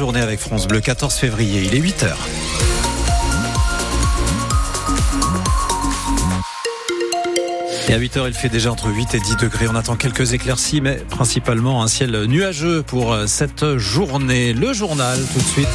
journée avec France Bleu, 14 février, il est 8h. Et à 8h, il fait déjà entre 8 et 10 degrés. On attend quelques éclaircies, mais principalement un ciel nuageux pour cette journée. Le journal, tout de suite.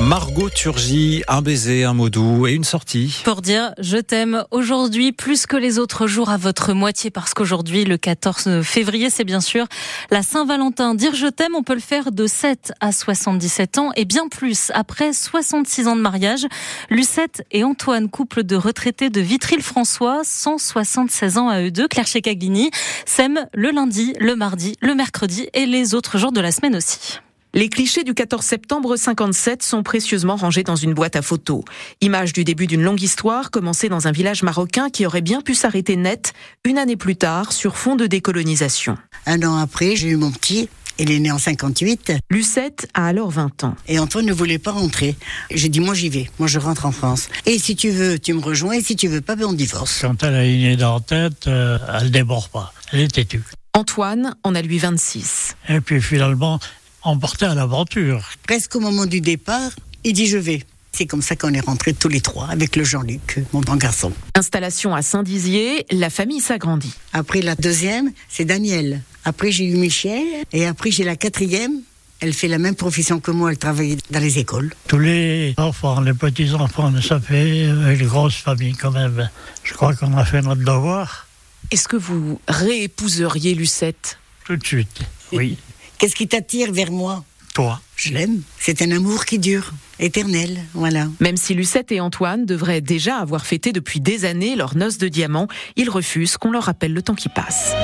Margot Turgy, un baiser, un mot doux et une sortie. Pour dire je t'aime aujourd'hui plus que les autres jours à votre moitié parce qu'aujourd'hui, le 14 février, c'est bien sûr la Saint-Valentin. Dire je t'aime, on peut le faire de 7 à 77 ans et bien plus. Après 66 ans de mariage, Lucette et Antoine, couple de retraités de Vitry-le-François, 176 ans à eux deux, Claire Checaglini, s'aiment le lundi, le mardi, le mercredi et les autres jours de la semaine aussi. Les clichés du 14 septembre 57 sont précieusement rangés dans une boîte à photos. Image du début d'une longue histoire commencée dans un village marocain qui aurait bien pu s'arrêter net une année plus tard sur fond de décolonisation. Un an après, j'ai eu mon petit. Il est né en 58. Lucette a alors 20 ans. Et Antoine ne voulait pas rentrer. J'ai dit, moi j'y vais. Moi je rentre en France. Et si tu veux, tu me rejoins. Et si tu veux pas, ben on divorce. Quand elle a une idée en tête, euh, elle déborde pas. Elle est têtue. Antoine en a lui 26. Et puis finalement, emporté à l'aventure. Presque au moment du départ, il dit je vais. C'est comme ça qu'on est rentrés tous les trois avec le Jean-Luc, mon grand garçon. Installation à Saint-Dizier, la famille s'agrandit. Après la deuxième, c'est Daniel. Après j'ai eu Michel et après j'ai la quatrième. Elle fait la même profession que moi, elle travaille dans les écoles. Tous les enfants, les petits-enfants, ça fait une grosse famille quand même. Je crois qu'on a fait notre devoir. Est-ce que vous réépouseriez Lucette? Tout de suite, oui. Qu'est-ce qui t'attire vers moi Toi. Je l'aime. C'est un amour qui dure, éternel, voilà. Même si Lucette et Antoine devraient déjà avoir fêté depuis des années leur noces de diamant, ils refusent qu'on leur rappelle le temps qui passe.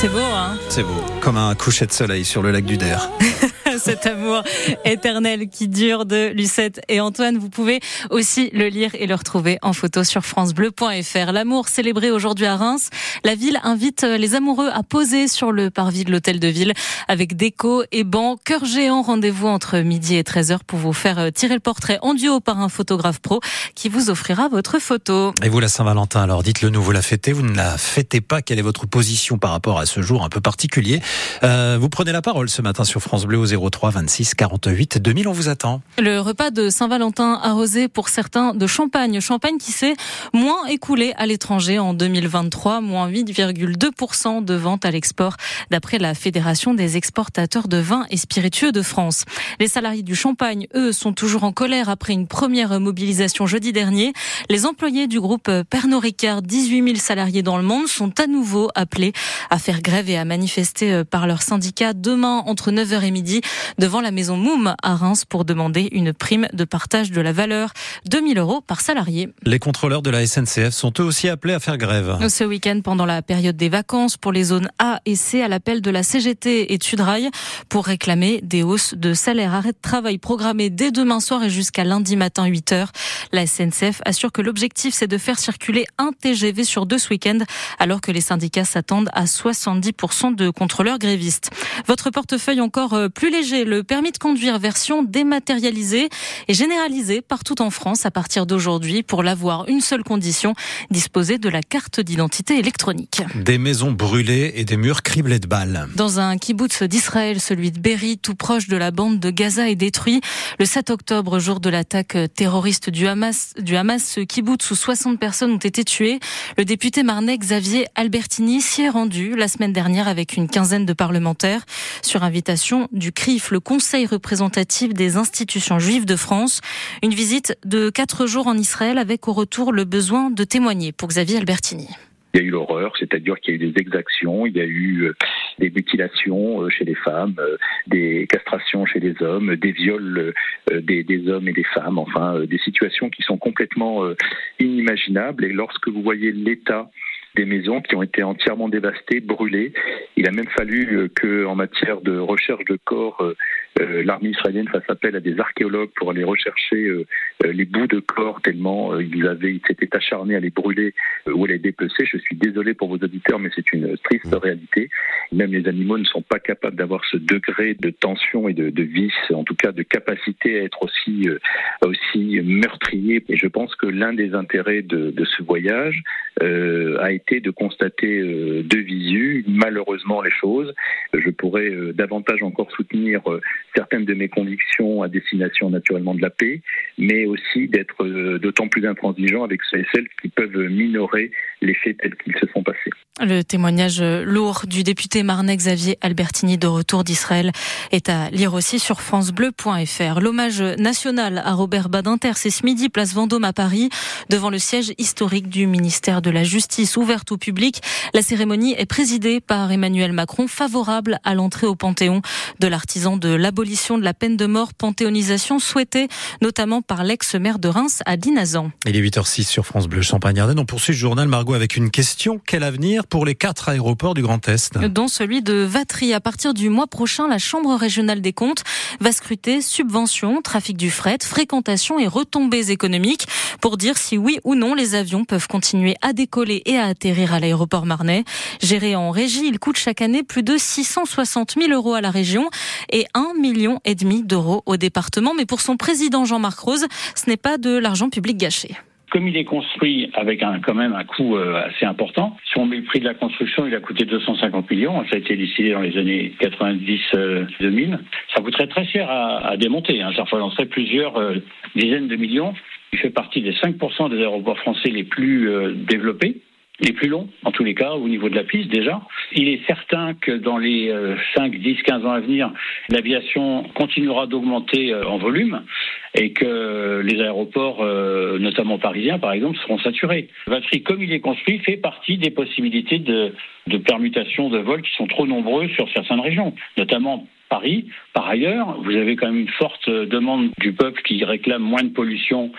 C'est beau, hein? C'est beau, comme un coucher de soleil sur le lac du Der. cet amour éternel qui dure de Lucette et Antoine. Vous pouvez aussi le lire et le retrouver en photo sur francebleu.fr. L'amour célébré aujourd'hui à Reims. La ville invite les amoureux à poser sur le parvis de l'hôtel de ville avec déco et bancs. Cœur géant, rendez-vous entre midi et 13h pour vous faire tirer le portrait en duo par un photographe pro qui vous offrira votre photo. Et vous, la Saint-Valentin, alors dites-le nous, vous la fêtez, vous ne la fêtez pas. Quelle est votre position par rapport à ce jour un peu particulier euh, Vous prenez la parole ce matin sur France Bleu au 03 26 48 2000. On vous attend. Le repas de Saint-Valentin arrosé pour certains de champagne. Champagne qui s'est moins écoulé à l'étranger en 2023, moins 8,2% de ventes à l'export, d'après la Fédération des exportateurs de vins et spiritueux de France. Les salariés du Champagne, eux, sont toujours en colère après une première mobilisation jeudi dernier. Les employés du groupe Pernod Ricard, 18 000 salariés dans le monde, sont à nouveau appelés à faire grève et à manifester par leur syndicat demain entre 9h et midi devant la maison Moum à Reims pour demander une prime de partage de la valeur, 2000 euros par salarié. Les contrôleurs de la SNCF sont eux aussi appelés à faire grève. Ce week-end, pendant la période des vacances pour les zones A et C, à l'appel de la CGT et Tudrail pour réclamer des hausses de salaire. Arrêt de travail programmé dès demain soir et jusqu'à lundi matin 8 h La SNCF assure que l'objectif c'est de faire circuler un TGV sur deux ce week-end, alors que les syndicats s'attendent à 70% de contrôleurs grévistes. Votre portefeuille encore plus léger, le permis de conduire version dématérialisée et généralisée partout en France à partir d'aujourd'hui pour l'avoir une seule condition, disposer de la carte d'identité électronique. Des maisons brûlées et des murs criblés de balles. Dans un kibbutz d'Israël, celui de Berry, tout proche de la bande de Gaza, est détruit. Le 7 octobre, jour de l'attaque terroriste du Hamas, du Hamas, ce kibbutz où 60 personnes ont été tuées. Le député marnais Xavier Albertini s'y est rendu la semaine dernière avec une quinzaine de parlementaires sur invitation du CRIF, le Conseil représentatif des institutions juives de France. Une visite de quatre jours en Israël avec au retour le besoin de témoigner pour Xavier Albertini. Il y a eu l'horreur, c'est-à-dire qu'il y a eu des exactions, il y a eu des mutilations chez les femmes, des castrations chez les hommes, des viols des hommes et des femmes, enfin des situations qui sont complètement inimaginables. Et lorsque vous voyez l'état des maisons qui ont été entièrement dévastées, brûlées. Il a même fallu que, en matière de recherche de corps, euh, l'armée israélienne fasse appel à des archéologues pour aller rechercher euh, les bouts de corps tellement euh, ils avaient, ils s'étaient acharnés à les brûler ou à les dépecer. Je suis désolé pour vos auditeurs, mais c'est une triste réalité. Même les animaux ne sont pas capables d'avoir ce degré de tension et de, de, vice, en tout cas de capacité à être aussi aussi meurtrier. Et je pense que l'un des intérêts de, de ce voyage, a été de constater de visu malheureusement les choses. Je pourrais davantage encore soutenir certaines de mes convictions à destination naturellement de la paix, mais aussi d'être d'autant plus intransigeant avec ceux et celles qui peuvent minorer les faits tels qu'ils se sont passés. Le témoignage lourd du député marnais Xavier Albertini de retour d'Israël est à lire aussi sur francebleu.fr. L'hommage national à Robert Badinter, c'est ce midi, place Vendôme à Paris, devant le siège historique du ministère de la Justice, ouverte au public. La cérémonie est présidée par Emmanuel Macron, favorable à l'entrée au Panthéon de l'artisan de l'abolition de la peine de mort, panthéonisation souhaitée notamment par l'ex-maire de Reims, à Dinazan. Il est 8h06 sur France Bleu Champagne-Ardenne. On poursuit le journal Margot avec une question. Quel avenir pour les quatre aéroports du Grand Est Dont celui de Vatry. À partir du mois prochain, la Chambre régionale des comptes va scruter subventions, trafic du fret, fréquentation et retombées économiques pour dire si oui ou non les avions peuvent continuer à décoller et à atterrir à l'aéroport marnais. Géré en régie, il coûte chaque année plus de 660 000 euros à la région et 1,5 million et demi d'euros au département. Mais pour son président Jean-Marc Rose, ce n'est pas de l'argent public gâché. Comme il est construit avec un, quand même un coût euh, assez important, si on met le prix de la construction, il a coûté 250 millions, ça a été décidé dans les années 90-2000, euh, ça coûterait très cher à, démonter, hein. ça représentarait plusieurs euh, dizaines de millions. Il fait partie des 5% des aéroports français les plus développés les plus longs, en tous les cas, au niveau de la piste déjà. Il est certain que dans les 5, 10, 15 ans à venir, l'aviation continuera d'augmenter en volume et que les aéroports, euh, notamment parisiens par exemple, seront saturés. Vatry, comme il est construit, fait partie des possibilités de, de permutation de vols qui sont trop nombreux sur certaines régions, notamment Paris. Par ailleurs, vous avez quand même une forte demande du peuple qui réclame moins de pollution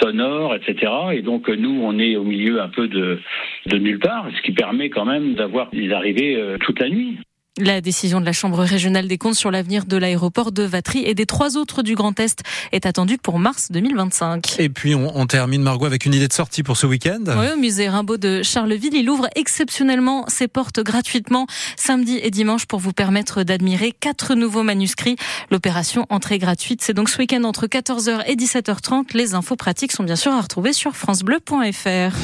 sonore, etc. Et donc nous, on est au milieu un peu de, de nulle part, ce qui permet quand même d'avoir des arrivées euh, toute la nuit. La décision de la Chambre régionale des comptes sur l'avenir de l'aéroport de Vatry et des trois autres du Grand Est est attendue pour mars 2025. Et puis on, termine Margot avec une idée de sortie pour ce week-end. Oui, au musée Rimbaud de Charleville, il ouvre exceptionnellement ses portes gratuitement samedi et dimanche pour vous permettre d'admirer quatre nouveaux manuscrits. L'opération entrée gratuite, c'est donc ce week-end entre 14h et 17h30. Les infos pratiques sont bien sûr à retrouver sur francebleu.fr.